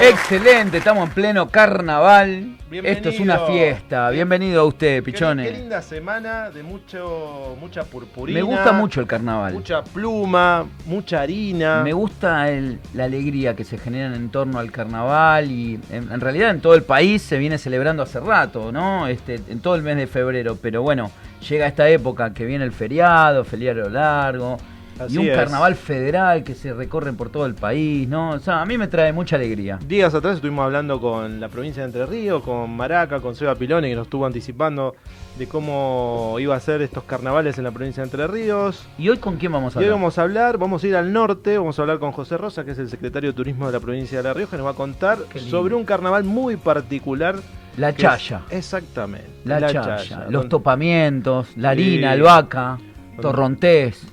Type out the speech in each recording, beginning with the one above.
Excelente, estamos en pleno carnaval. Bienvenido. Esto es una fiesta. Bienvenido a usted, Qué, Pichone. qué linda semana de mucho, mucha purpurina. Me gusta mucho el carnaval. Mucha pluma, mucha harina. Me gusta el- la alegría que se genera en torno al carnaval y en, en realidad en todo el país se viene celebrando hace rato, ¿no? Este, en todo el mes de febrero, pero bueno, llega esta época que viene el feriado, feriado largo Así y un es. carnaval federal que se recorre por todo el país, ¿no? O sea, a mí me trae mucha alegría. Días atrás estuvimos hablando con la provincia de Entre Ríos, con Maraca, con Seba Pilone, que nos estuvo anticipando de cómo iba a ser estos carnavales en la provincia de Entre Ríos. ¿Y hoy con quién vamos a Y hoy hablar? vamos a hablar, vamos a ir al norte, vamos a hablar con José Rosa, que es el secretario de Turismo de la provincia de La Rioja, y nos va a contar sobre un carnaval muy particular. La que es- chaya. exactamente. La, chaya, los topamientos, la Sí. harina, albahaca, torrontés,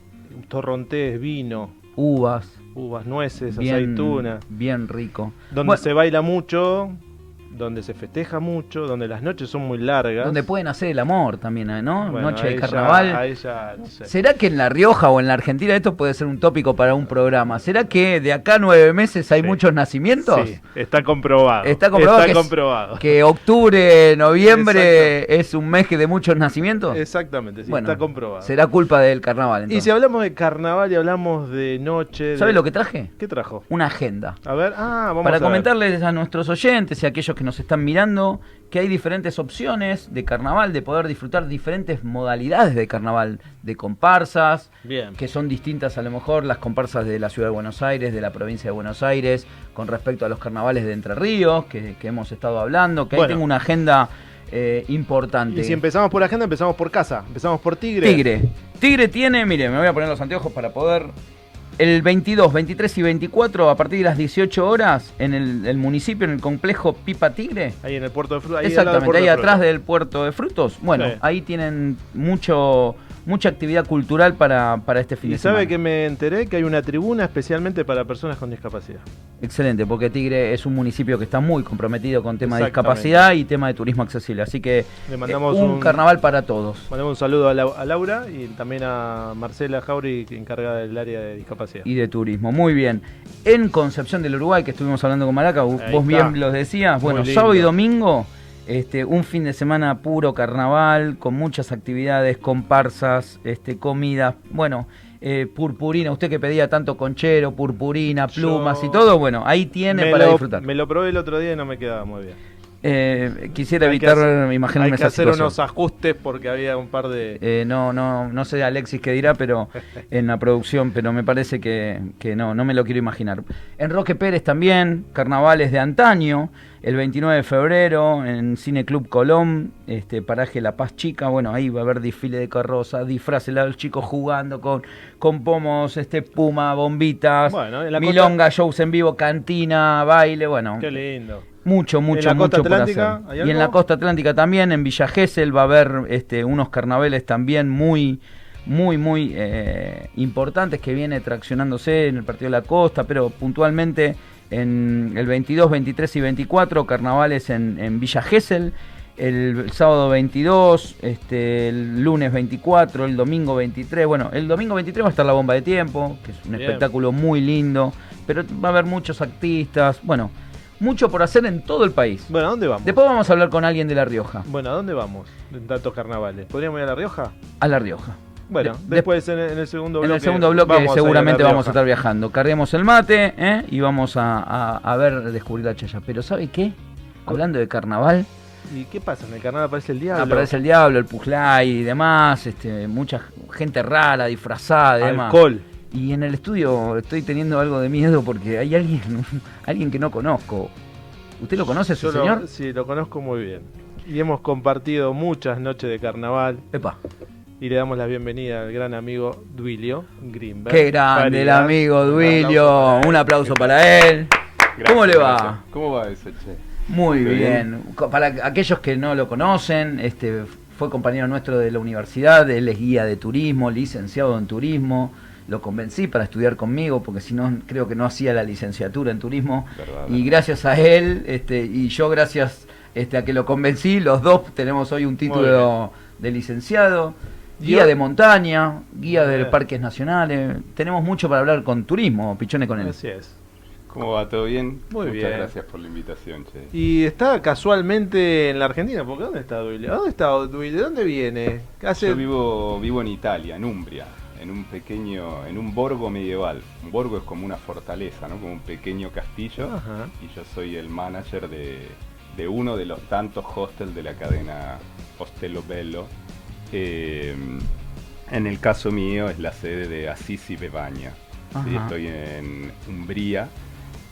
torrontés, vino, uvas, uvas, nueces, bien, aceituna. bien rico. Donde Bueno, se baila mucho, donde se festeja mucho, donde las noches son muy largas. donde pueden hacer el amor también, ¿eh? ¿no? Bueno, Noche de ya- carnaval. ahí ya, no sé. ¿Será que en La Rioja o en la Argentina esto puede ser un tópico para un programa? ¿Será que de acá a nueve meses hay Sí. muchos nacimientos? Sí, está comprobado. Está comprobado, que, es- comprobado. que octubre, noviembre es un mes que de muchos nacimientos. Exactamente, sí, Bueno, está comprobado. Será culpa del carnaval. Y si hablamos de carnaval y hablamos de noche. ¿Sabe de- lo que traje? ¿Qué trajo? Una agenda. A ver, ah, vamos Para a ver. comentarles a nuestros oyentes y a aquellos que nos están mirando que hay diferentes opciones de carnaval, de poder disfrutar diferentes modalidades de carnaval, de comparsas, Bien. que son distintas a lo mejor las comparsas de la ciudad de Buenos Aires, de la provincia de Buenos Aires, con respecto a los carnavales de Entre Ríos, que, que hemos estado hablando, que ahí tengo una agenda eh, importante. Y si empezamos por agenda, empezamos por casa. Empezamos por Tigre. Tigre. Tigre tiene, mire, me voy a poner los anteojos para poder. El 22, 23 y 24, a partir de las 18 horas, en el, el municipio, en el complejo Pipa Tigre. Ahí en el puerto de del Exactamente, ahí de atrás del puerto de frutos. Bueno, Sí. ahí tienen mucho mucha actividad cultural para, para este fin Y de sabe semana. que me enteré que hay una tribuna especialmente para personas con discapacidad. Excelente, porque Tigre es un municipio que está muy comprometido con tema de discapacidad y tema de turismo accesible. Así que Le mandamos eh, un, un- carnaval para todos. Mandamos un saludo a, Lau- a Laura y también a Marcela Jauri, que encarga del área de discapacidad. y de turismo. Muy bien. En Concepción del Uruguay, que estuvimos hablando con Maraca, vos Ahí vos está. bien lo decías. Bueno, sábado y domingo, este, un fin de semana puro carnaval, con muchas actividades, comparsas, este, comidas, bueno, eh, purpurina, usted que pedía tanto conchero, purpurina, plumas Yo- y todo, bueno, ahí tiene para lo, disfrutar. Me lo probé el otro día y no me quedaba muy bien. Eh, quisiera Hay evitar hacer- imaginarme Hay que esa hacer situación. unos ajustes porque había un par de... Eh, no, no, no sé Alexis qué dirá, pero en la producción, pero me parece que, que no, no me lo quiero imaginar. En Roque Pérez también, carnavales de antaño, el 29 de febrero, en Cine Club Colón, este paraje La Paz Chica, bueno, ahí va a haber desfile de carroza, disfraces, los chicos jugando con, con pomos, este puma, bombitas, Bueno, milonga, shows en vivo, cantina, baile, bueno. Qué lindo. Mucho, mucho, la costa mucho por hacer. hay Y en la costa atlántica también, en Villa Gesell va a haber este, unos carnavales también muy, muy, muy eh, importantes que viene traccionándose en el Partido de la Costa, pero puntualmente en el 22, 23 y 24 carnavales en, en Villa Gesell. El sábado 22, este, el lunes 24, el domingo 23. Bueno, el domingo 23 va a estar la bomba de tiempo, que es un Bien. espectáculo muy lindo, pero va a haber muchos artistas. Bueno, mucho por hacer en todo el país. Bueno, ¿a dónde vamos? Después vamos a hablar con alguien de La Rioja. Bueno, ¿a dónde vamos en tantos carnavales? ¿Podríamos ir a La Rioja? A La Rioja. Bueno, De- después en el, en el segundo bloque. En el segundo bloque vamos a seguramente vamos a estar viajando. Carguemos el mate ¿eh? y vamos a, a- a ver, descubrir la chaya. Pero ¿sabe qué? Hablando de carnaval, ¿Y qué pasa? En el carnaval aparece el diablo. aparece el diablo, el pujlay y demás, este, mucha gente rara, disfrazada y demás. Alcohol. Y en el estudio estoy teniendo algo de miedo porque hay alguien, alguien que no conozco. ¿Usted lo conoce, Yo lo- señor? sí, lo conozco muy bien. Y hemos compartido muchas noches de carnaval. Epa. Y le damos la bienvenida al gran amigo Duilio Greenberg. Qué grande el amigo Un Duilio. aplauso para él. Un aplauso para él. ¿Cómo le va? gracias. ¿Cómo va eso, che? Muy bien. Co- Para aquellos que no lo conocen, este fue compañero nuestro de la universidad, él es guía de turismo, licenciado en turismo. Lo convencí para estudiar conmigo, porque si no, creo que no hacía la licenciatura en turismo. Verdad, y verdad. gracias a él, este, y yo gracias este, a que lo convencí, los dos tenemos hoy un título de licenciado. Guía de montaña, guía de parques nacionales. Tenemos mucho para hablar con turismo, Pichone con él. Así es. ¿Cómo va? ¿Todo bien? Muy Muchas bien. gracias por la invitación, che. Y está casualmente en la Argentina, porque ¿dónde está Duile? ¿Dónde está dónde viene? Hace... Yo vivo, vivo en Italia, en Umbria, en un pequeño, en un borgo medieval. Un borgo es como una fortaleza, ¿no? Como un pequeño castillo. Ajá. Y yo soy el manager de, de uno de los tantos hostels de la cadena Ostello Bello. Eh, en el caso mío es la sede de Assisi Bebaña. Sí, estoy en Umbría.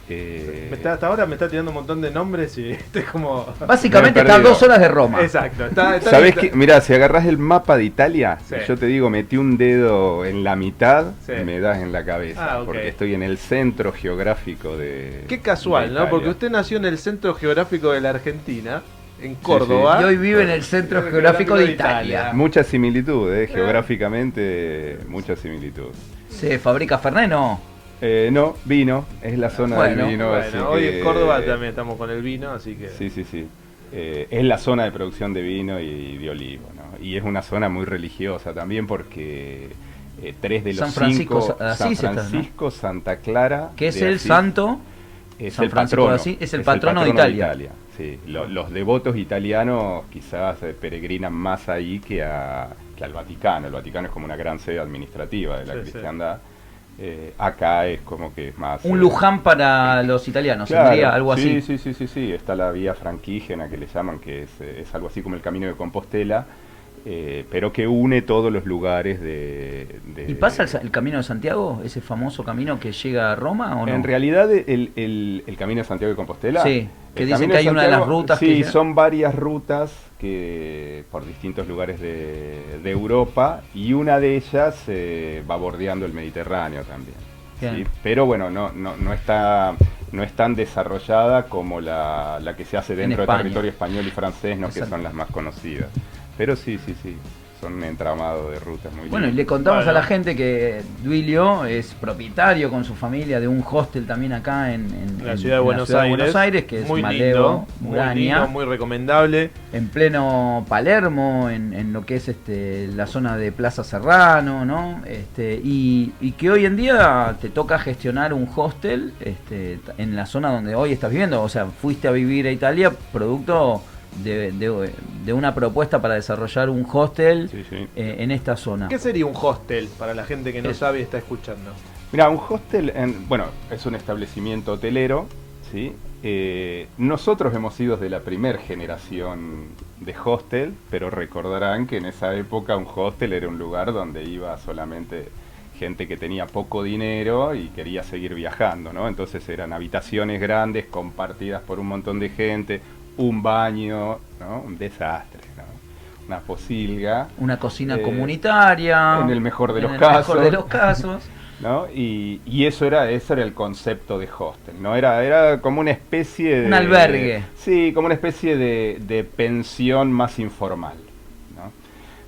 Eh, Me está- hasta ahora me está tirando un montón de nombres y estoy como... Básicamente Me he está a perdido. dos horas de Roma. Exacto. Está, está- ¿Sabés qué? Mira, si agarras el mapa de Italia, Sí. yo te digo, metí un dedo en la mitad, Sí. me das en la cabeza. Ah. Porque estoy en el centro geográfico de. Qué casual, de ¿no? Porque usted nació en el centro geográfico de la Argentina, en Córdoba. Y hoy vive en el centro Centro geográfico de geográfico de Italia. Italia. Mucha similitud, ¿eh? geográficamente, mucha similitud. ¿Se fabrica Fernet? No. Eh, no, vino, es la zona Bueno, del vino. Bueno, así hoy que- en Córdoba también estamos con el vino, así que... Sí, sí, sí. Eh, es la zona de producción de vino y de olivo, ¿no? Y es una zona muy religiosa también porque eh, tres de los San Francisco cinco, San está, ¿no? Francisco, Santa Clara, Que es el Asís, santo. es San el Francisco patrono, de Asís, es el patrono de Italia. Sí, lo- los devotos italianos quizás eh, peregrinan más ahí que, a, que al Vaticano. El Vaticano es como una gran sede administrativa de la Sí, sí. Eh, acá es como que es más... Un eh, Luján para los italianos, Claro, sería algo sí, así. Sí, sí, sí, sí. Está la vía franquígena que le llaman, que es, eh, es algo así como el camino de Compostela, eh, pero que une todos los lugares de. de- ¿Y pasa el, camino de Santiago, ese famoso camino que llega a Roma o no? En realidad, el, el- el camino de Santiago de Compostela. Sí, que dicen que hay una de las rutas Sí, que- son varias rutas que por distintos lugares de, de Europa y una de ellas eh, va bordeando el Mediterráneo también. ¿sí? Pero bueno, no, no, no está no es tan desarrollada como la, la que se hace dentro del territorio español y francés, ¿no? que son las más conocidas. Pero sí, sí, sí, son un entramado de rutas muy Bueno, y le contamos Bueno. a la gente que Duilio es propietario con su familia de un hostel también acá en, en- En la en- ciudad de, en Buenos, ciudad de Aires, Buenos Aires, que es muy Maleo, lindo, muy lindo, muy recomendable. en pleno Palermo, en, en lo que es este la zona de Plaza Serrano, ¿no? Este, y, y que hoy en día te toca gestionar un hostel este, en la zona donde hoy estás viviendo. O sea, fuiste a vivir a Italia producto de, de- de una propuesta para desarrollar un hostel Sí, sí. eh, en esta zona. ¿Qué sería un hostel para la gente que no Es- sabe y está escuchando? Mira, un hostel, en- bueno, es un establecimiento hotelero, ¿sí? Eh, nosotros hemos sido de la primera generación de hostel, pero recordarán que en esa época un hostel era un lugar donde iba solamente gente que tenía poco dinero y quería seguir viajando, ¿no? Entonces eran habitaciones grandes compartidas por un montón de gente, un baño, ¿no? Un desastre, ¿no? Una posilga. Una cocina Eh, comunitaria. en el mejor de en los el casos. mejor de los casos. ¿no? Y, y eso era, eso era el concepto de hostel, ¿no? Era, era como una especie de. Un albergue. sí, como una especie de, de pensión más informal. ¿no?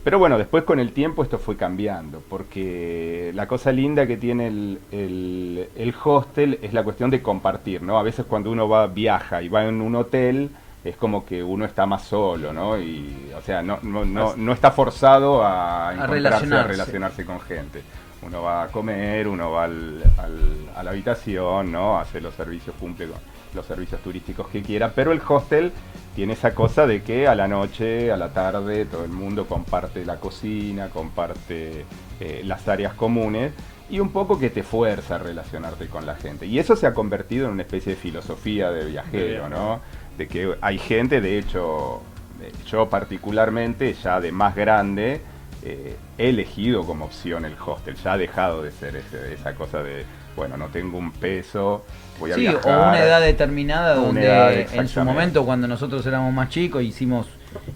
Pero bueno, después con el tiempo esto fue cambiando, porque la cosa linda que tiene el, el- el hostel es la cuestión de compartir, ¿no? A veces cuando uno va, viaja y va en un hotel, es como que uno está más solo, ¿no? Y, o sea, no, no, no, no está forzado a, encontrarse, relacionarse. a relacionarse con gente. Uno va a comer, uno va al- al- a la habitación, ¿no? Hace los servicios, cumple con los servicios turísticos que quiera, pero el hostel tiene esa cosa de que a la noche, a la tarde, todo el mundo comparte la cocina, comparte eh, las áreas comunes y un poco que te fuerza a relacionarte con la gente. Y eso se ha convertido en una especie de filosofía de viajero, ¿no? De que hay gente, de hecho, eh, yo particularmente, ya de más grande, eh, he elegido como opción el hostel. Ya ha dejado de ser ese- esa cosa de, bueno, no tengo un peso, voy a Sí, viajar. o una edad determinada Una donde edad, en su momento cuando nosotros éramos más chicos hicimos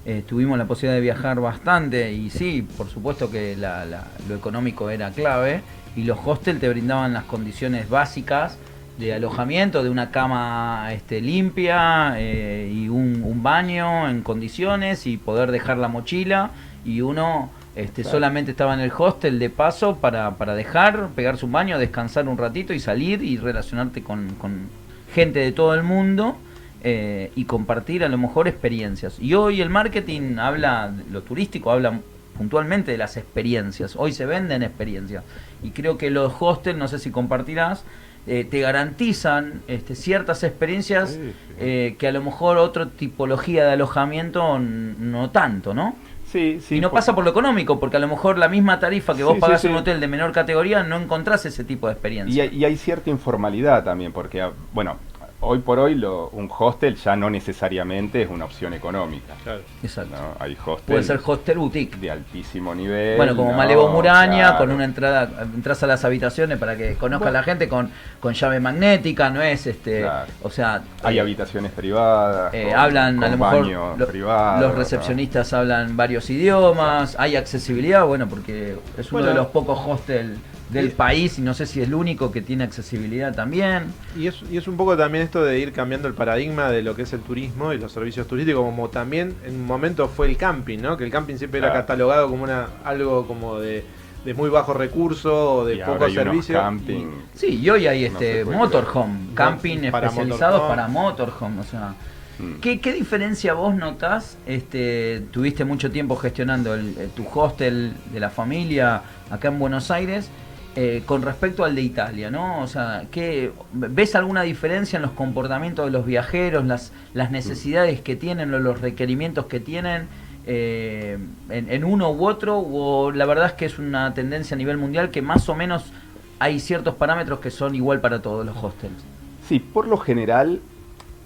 eh, tuvimos la posibilidad de viajar bastante y sí, por supuesto que la- la- lo económico era clave y los hostels te brindaban las condiciones básicas de alojamiento, de una cama este, limpia eh, y un, un baño en condiciones y poder dejar la mochila y uno este, Claro. solamente estaba en el hostel de paso para, para dejar, pegarse un baño, descansar un ratito y salir y relacionarte con, con gente de todo el mundo eh, y compartir a lo mejor experiencias. Y hoy el marketing habla, lo turístico habla puntualmente de las experiencias. Hoy se venden experiencias. Y creo que los hostels, no sé si compartirás, eh, te garantizan este, ciertas experiencias Sí, sí. eh, que a lo mejor otra tipología de alojamiento no tanto, ¿no? Sí, sí. y no por- pasa por lo económico, porque a lo mejor la misma tarifa que vos Sí, pagás en un hotel de menor categoría no encontrás ese tipo de experiencia. Y hay, y hay cierta informalidad también, porque, ah, bueno, hoy por hoy lo- un hostel ya no necesariamente es una opción económica. Claro. Exacto. ¿no? Hay hostels Puede ser hostel boutique. de altísimo nivel. Bueno, como ¿no? Malevo Muraña, Claro. con una entrada, entras a las habitaciones para que conozca la gente con, con llave magnética, no es este, Claro. o sea, Hay eh, habitaciones privadas. eh, con- hablan a con lo mejor baños lo- privados, los ¿no? recepcionistas hablan varios idiomas, hay accesibilidad, bueno, porque es uno Bueno. de los pocos hostels del Y- país y no sé si es el único que tiene accesibilidad también. Y es, y es un poco también esto de ir cambiando el paradigma de lo que es el turismo y los servicios turísticos, como también en un momento fue el camping, ¿no? Que el camping siempre era catalogado como una algo como de, de muy bajo recurso o de Y ahora poco hay unos servicio. camping. Sí, y hoy hay este motorhome, camping Para especializados motorhome. para motorhome, o sea, Mm. ¿Qué, qué diferencia vos notás? Este, tuviste mucho tiempo gestionando el- el- tu hostel de la familia acá en Buenos Aires eh, con respecto al de Italia, ¿no? O sea, ¿qué, ¿ves alguna diferencia en los comportamientos de los viajeros, las, las necesidades que tienen los requerimientos que tienen eh, en, en uno u otro? ¿O la verdad es que es una tendencia a nivel mundial que más o menos hay ciertos parámetros que son igual para todos los hostels? Sí, por lo general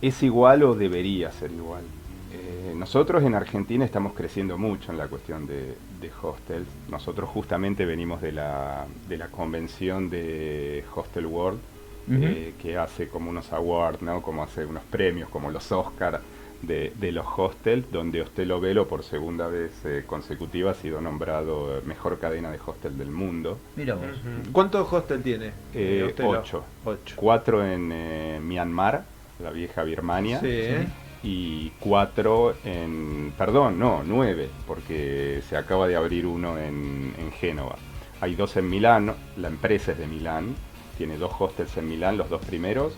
es igual o debería ser igual. Eh, nosotros en Argentina estamos creciendo mucho en la cuestión de, de hostels. Nosotros justamente venimos de la, de la convención de Hostel World, eh, que hace como unos awards, ¿no? como hace unos premios, como los Oscar de, de los hostels, donde Hostelo Velo por segunda vez eh, consecutiva ha sido nombrado mejor cadena de hostel del mundo. Mira vos. Ujú. ¿Cuántos hostel tiene? Eh, ocho. Ocho. Cuatro en eh, Myanmar, la vieja Birmania. Sí, ¿eh? Y cuatro en, perdón, no, nueve, porque se acaba de abrir uno en, en Génova. Hay dos en Milán, la empresa es de Milán, tiene dos hostels en Milán, los dos primeros.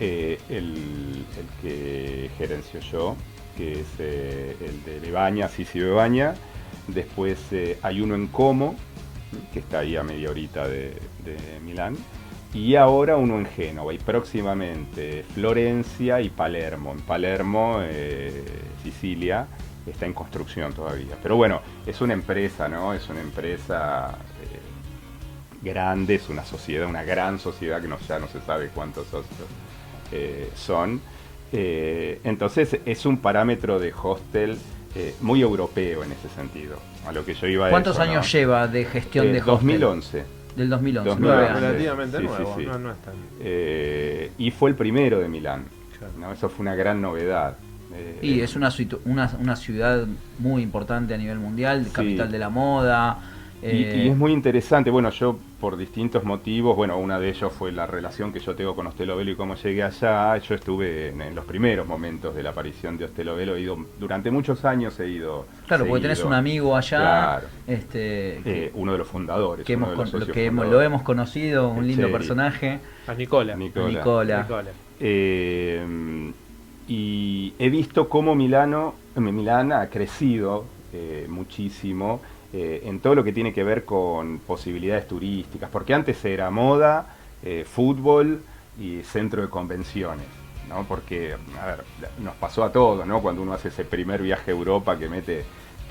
Eh, el, el que gerencio yo, que es eh, el de Lebaña, Sisi Bebaña. Después eh, hay uno en Como, que está ahí a media horita de, de Milán. Y ahora uno en Génova y próximamente Florencia y Palermo. En Palermo, eh, Sicilia, está en construcción todavía. Pero bueno, es una empresa, ¿no? Es una empresa eh, grande, es una sociedad, una gran sociedad que no, ya no se sabe cuántos socios eh, son. Eh, entonces es un parámetro de hostel eh, muy europeo en ese sentido. A lo que yo iba a ¿Cuántos eso, años ¿no? lleva de gestión de hostel? 2011. Del 2011. 2011. nueve Nuevo, años. relativamente Sí, nuevo, sí. No, no es tan. Eh, y fue el primero de Milán. Claro. ¿no? Eso fue una gran novedad. Eh, Y es una, una, una ciudad muy importante a nivel mundial, Sí. capital de la moda. Y, eh, y es muy interesante. Bueno, yo por distintos motivos, bueno, una de ellos fue la relación que yo tengo con Hostelo Velo y cómo llegué allá. Yo estuve en, en los primeros momentos de la aparición de Hostelo Velo. He ido, durante muchos años he ido. claro, porque tenés seguido. un amigo allá, Claro. este, que, Eh, uno de los fundadores. que uno hemos de los con- lo, que hemos- lo fundadores. hemos conocido, un lindo personaje, A Nicola. Nicola. Nicola. Nicola. Eh, y he visto cómo Milano, Milán ha crecido eh, muchísimo eh, en todo lo que tiene que ver con posibilidades turísticas, porque antes era moda, eh, fútbol y centro de convenciones. ¿no? Porque, a ver, nos pasó a todos, ¿no? Cuando uno hace ese primer viaje a Europa que mete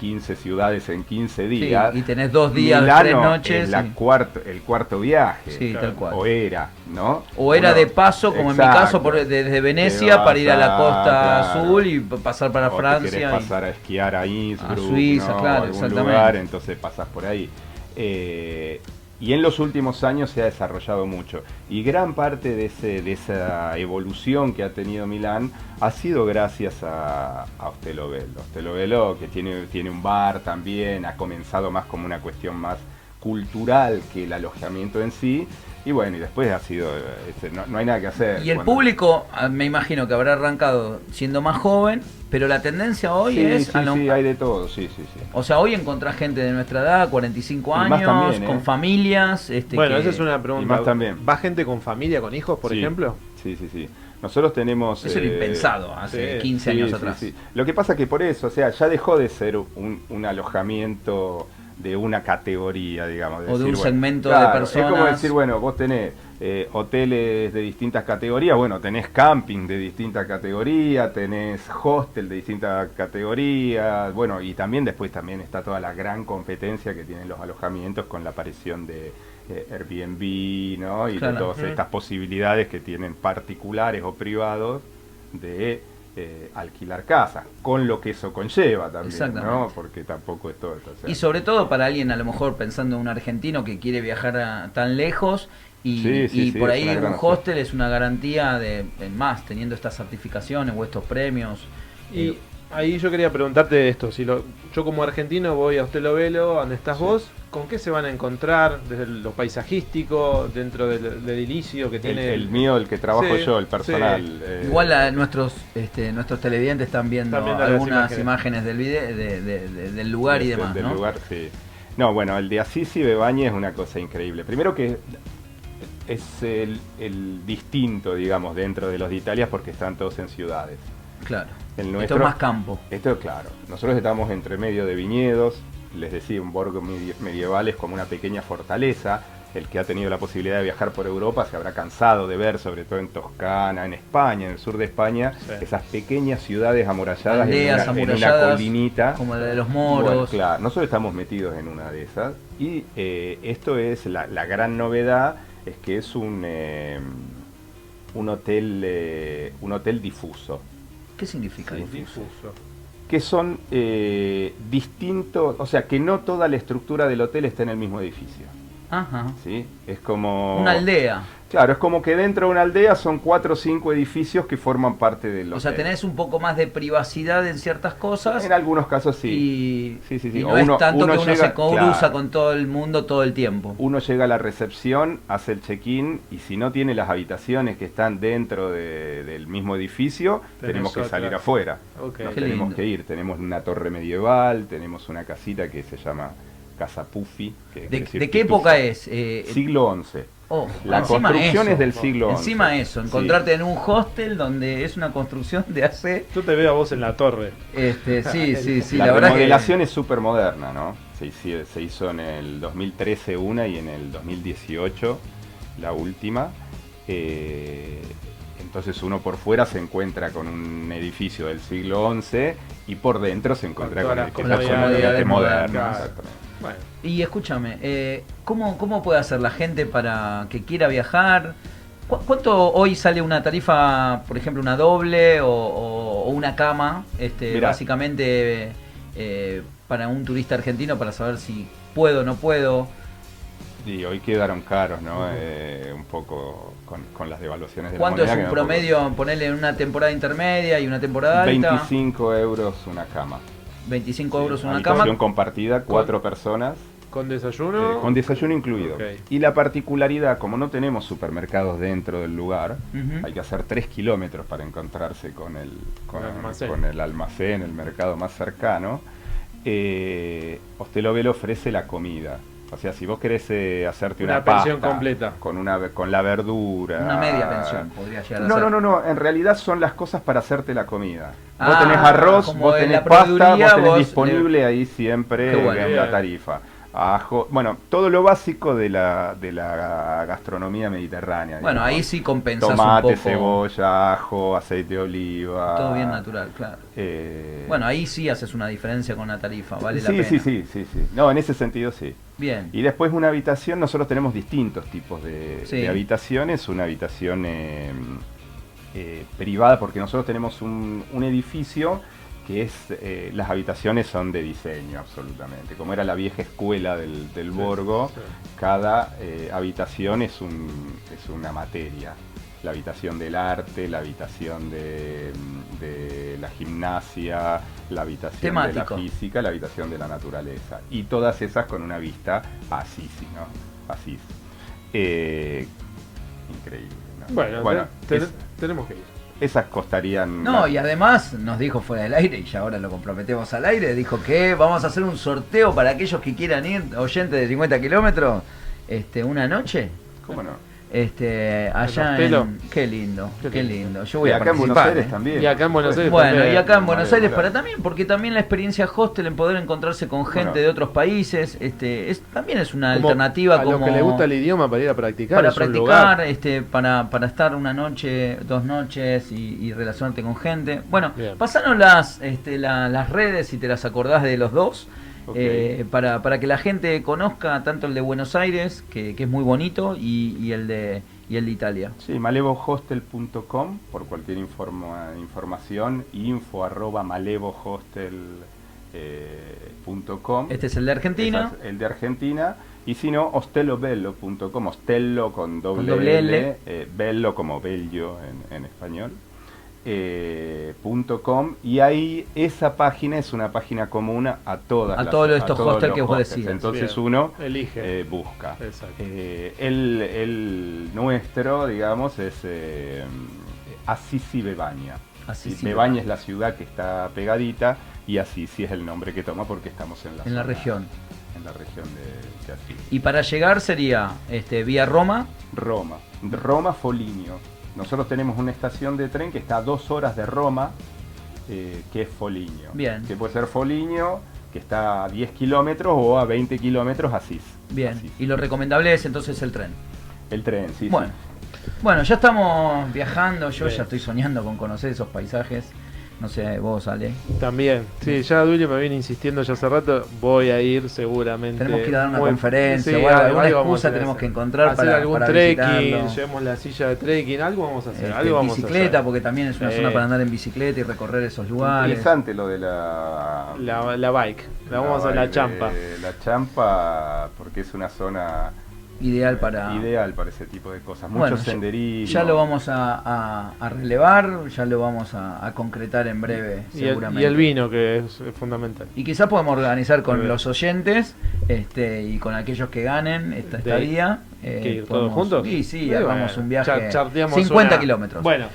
15 ciudades en 15 Sí, días. y tenés dos días, Milano tres noches. es la y- cuarto, el cuarto viaje. sí, claro. tal cual. O era, ¿no? O era Uno- de paso, como en mi Exacto. caso, por, desde Venecia para ir a la costa claro. azul y pasar para o Francia. y- pasar a esquiar a Innsbruck, A Suiza, ¿no? claro, algún exactamente. lugar, entonces pasas por ahí. Eh, y en los últimos años se ha desarrollado mucho. Y gran parte de, ese, de esa evolución que ha tenido Milán ha sido gracias a, a Bello, que tiene, tiene un bar también, ha comenzado más como una cuestión más cultural que el alojamiento en sí. Y bueno, y después ha sido, eh, este, no, no hay nada que hacer. Y el público, ah, me imagino que habrá arrancado siendo más joven, pero la tendencia hoy Sí, es... sí, a lo- sí, hay de todo, sí, sí, sí. O sea, hoy encontrás gente de nuestra edad, 45 Y más años, también, ¿eh? con familias. Este, Bueno, que- esa es una pregunta. Y más también. ¿Va gente con familia, con hijos, por Sí, ejemplo? Sí, sí, sí. Nosotros tenemos... Eso era eh, impensado hace sí, 15 sí, años sí, atrás. sí. Lo que pasa que por eso, o sea, ya dejó de ser un, un alojamiento de una categoría, digamos. O de un bueno, segmento de claro, Es como personas. decir, bueno, vos tenés eh, hoteles de distintas categorías, bueno, tenés camping de distintas categorías, tenés hostel de distintas categorías, bueno, y también después también está toda la gran competencia que tienen los alojamientos con la aparición de eh, Airbnb, ¿no? Y de todas estas posibilidades que tienen particulares o privados de eh, alquilar casas, con lo que eso conlleva también, ¿no? Porque tampoco es todo. y sobre todo para alguien a lo mejor pensando en un argentino que quiere viajar tan lejos y, por ahí un hostel es una garantía de, más, teniendo estas certificaciones o estos premios. Y ahí yo quería preguntarte esto, si lo, yo como argentino voy a Hostel Ovelo, donde estás vos, ¿con qué se van a encontrar desde lo paisajístico, dentro del, edilicio que tiene? El, mío, el que trabajo yo, el personal. Eh, Igual nuestros este, nuestros televidentes están viendo algunas imágenes. del video, del lugar y demás. Del lugar, sí. No, bueno, el de Assisi Bebañe es una cosa increíble. Primero que es el, distinto, digamos, dentro de los de Italia porque están todos en ciudades. Claro. El nuestro, esto es más campo. Esto, claro. Nosotros estamos entre medio de viñedos, les decía, un borgo medieval es como una pequeña fortaleza. El que ha tenido la posibilidad de viajar por Europa se habrá cansado de ver, sobre todo en Toscana, en España, en el sur de España, esas pequeñas ciudades amuralladas en, una, colinita. Como la de los moros. claro, nosotros estamos metidos en una de esas. Y eh, esto es la, la gran novedad es que es un, eh, un, hotel, eh, un hotel difuso. ¿Qué significa difuso? Que son eh, distintos, o sea, que no toda la estructura del hotel está en el mismo edificio. Ajá. ¿Sí? Es como... Una aldea. Claro, es como que dentro de una aldea son cuatro o cinco edificios que forman parte del hotel. O sea, tenés un poco más de privacidad en ciertas cosas. En algunos casos sí. Y, sí, sí, sí. no es tanto que uno se cruza con todo el mundo todo el tiempo. Uno llega a la recepción, hace el check-in y si no tiene las habitaciones que están dentro del mismo edificio, tenemos que salir afuera. tenemos que ir. Tenemos una torre medieval, tenemos una casita que se llama Casa Puffy. ¿De, qué época es? Eh, Siglo XI. Oh, la construcción es del siglo XI. Encima eso, encontrarte en un hostel donde es una construcción de hace... Yo te veo a vos en la torre. Este, sí, sí, sí. La, la remodelación es súper moderna, ¿no? Se, se, hizo en el 2013 una y en el 2018 la última. Eh, entonces uno por fuera se encuentra con un edificio del siglo XI y por dentro se encuentra con, con, la comodidad moderna. Y escúchame, eh, ¿cómo, ¿cómo puede hacer la gente para que quiera viajar? ¿Cuánto hoy sale una tarifa, por ejemplo, una doble o, una cama, este, básicamente eh, para un turista argentino para saber si puedo o no puedo? Y hoy quedaron caros, ¿no? Eh, un poco con, las devaluaciones de ¿Cuánto es un promedio, ponerle en una temporada intermedia y una temporada alta? 25 euros una cama. 25 euros una cama. compartida, cuatro personas. ¿Con desayuno? Eh, con desayuno incluido. Y la particularidad, como no tenemos supermercados dentro del lugar, hay que hacer 3 kilómetros para encontrarse con el, con, el almacén, el mercado más cercano. Eh, Hostel ofrece la comida. O sea, si vos querés eh, hacerte una, pensión completa. con una con la verdura, una media pensión podría llegar a no, No, no, no, en realidad son las cosas para hacerte la comida. vos tenés ah, arroz, vos tenés pasta, vos tenés disponible ahí siempre en la tarifa ajo, bueno, todo lo básico de la, de la gastronomía mediterránea. Bueno, ahí sí compensas Tomate, un poco. cebolla, ajo, aceite de oliva. Todo bien natural, claro. Eh, bueno, ahí sí haces una diferencia con la tarifa, vale la pena. Sí, sí, sí, sí. No, en ese sentido sí. Bien. Y después una habitación, nosotros tenemos distintos tipos de, habitaciones. Una habitación eh, eh, privada, porque nosotros tenemos un, un edificio que es eh, las habitaciones son de diseño absolutamente. Como era la vieja escuela del, del Borgo, cada eh, habitación es, un, es una materia. La habitación del arte, la habitación de, la gimnasia, la habitación de la física, la habitación de la naturaleza. Y todas esas con una vista a Assisi, ¿no? Asís. Eh, increíble. Bueno, tenemos que ir esas costarían. No, y además nos dijo fuera del aire, y ya ahora lo comprometemos al aire, dijo que vamos a hacer un sorteo para aquellos que quieran ir, oyentes de 50 kilómetros, este, una noche. ¿Cómo no? Este, allá en, qué lindo, qué, Qué lindo. Yo voy Y a acá en Buenos Aires ¿eh? también. Y acá en Buenos Aires Bueno, también. y acá en Buenos Aires para también, porque también la experiencia hostel en poder encontrarse con gente Bueno. de otros países, este, es, también es una Como alternativa a como los que le gusta el idioma para ir a practicar. para practicar, lugar. este, para, para estar una noche, dos noches y, y relacionarte con gente. Bueno, Bien. pasanos las, este, la- las redes si te las acordás de los dos. Eh, para, para que la gente conozca tanto el de Buenos Aires, que, que es muy bonito, y, y el de y el de Italia. Sí, malevohostel.com por cualquier informa- información, info arroba malevohostel.com. Este es el de Argentina. Es el de Argentina. Y si no, ostelobello.com, ostello con doble, doble L, L. eh, bello como bello en, en español, eh, .com. Y ahí esa página es una página común a todas A las- todos estos hostels que vos hostels. decías. Entonces Bien. uno Elige. eh, busca. Exacto. Eh, el, el nuestro, digamos, es eh, Assisi Bebaña. Assisi Sí, Bebaña es la ciudad que está pegadita y Assisi es el nombre que toma porque estamos en la, En la región. En la región de, de Assisi. Y para llegar sería este, vía Roma. Roma. Roma Foligno. Nosotros tenemos una estación de tren que está a dos horas de Roma, eh, que es Foligno. Bien. Que puede ser Foligno, que está a 10 kilómetros, o a 20 kilómetros Asís. Bien. Asís. Y lo recomendable es entonces el tren. El tren, sí, Bueno. sí. Bueno, ya estamos viajando, yo Bien. ya estoy soñando con conocer esos paisajes. No sé, vos, Ale. También, sí, ya Duilio me viene insistiendo ya hace rato, voy a ir seguramente. Tenemos que ir a dar una Muy- conferencia sí, o algo, algo- alguna excusa tenemos que encontrar hacer para- algún para trekking, llevemos la silla de trekking, algo vamos a hacer, Este, algo vamos bicicleta, a hacer. porque también es una zona para andar en bicicleta y recorrer esos lugares. Interesante lo de la... La, la bike, la vamos a hacer la champa. de La champa, porque es una zona Ideal para... ideal para ese tipo de cosas. Mucho Bueno, ya- senderismo. Ya lo vamos a, a- a relevar, ya lo vamos a, a concretar en breve, Y el, seguramente. y el vino, que es, es fundamental. Y quizás podemos organizar con los oyentes este, y con aquellos que ganen esta estadía. eh, ¿Que ir todos juntos? Sí, sí, hagamos bueno. un viaje Char- charteamos 50 una- kilómetros. Bueno,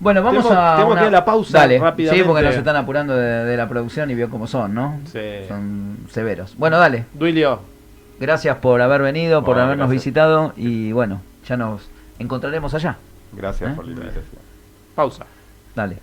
Bueno, vamos Tenemos- a. tenemos que ir a la pausa Dale, rápidamente. Sí, porque nos están apurando de, de la producción y vio cómo son, ¿no? Sí. Son severos. Bueno, dale. Duilio, Gracias por haber venido, por Bueno, habernos gracias. visitado y bueno, ya nos encontraremos allá. Gracias ¿Eh? por la invitación. pausa. Dale.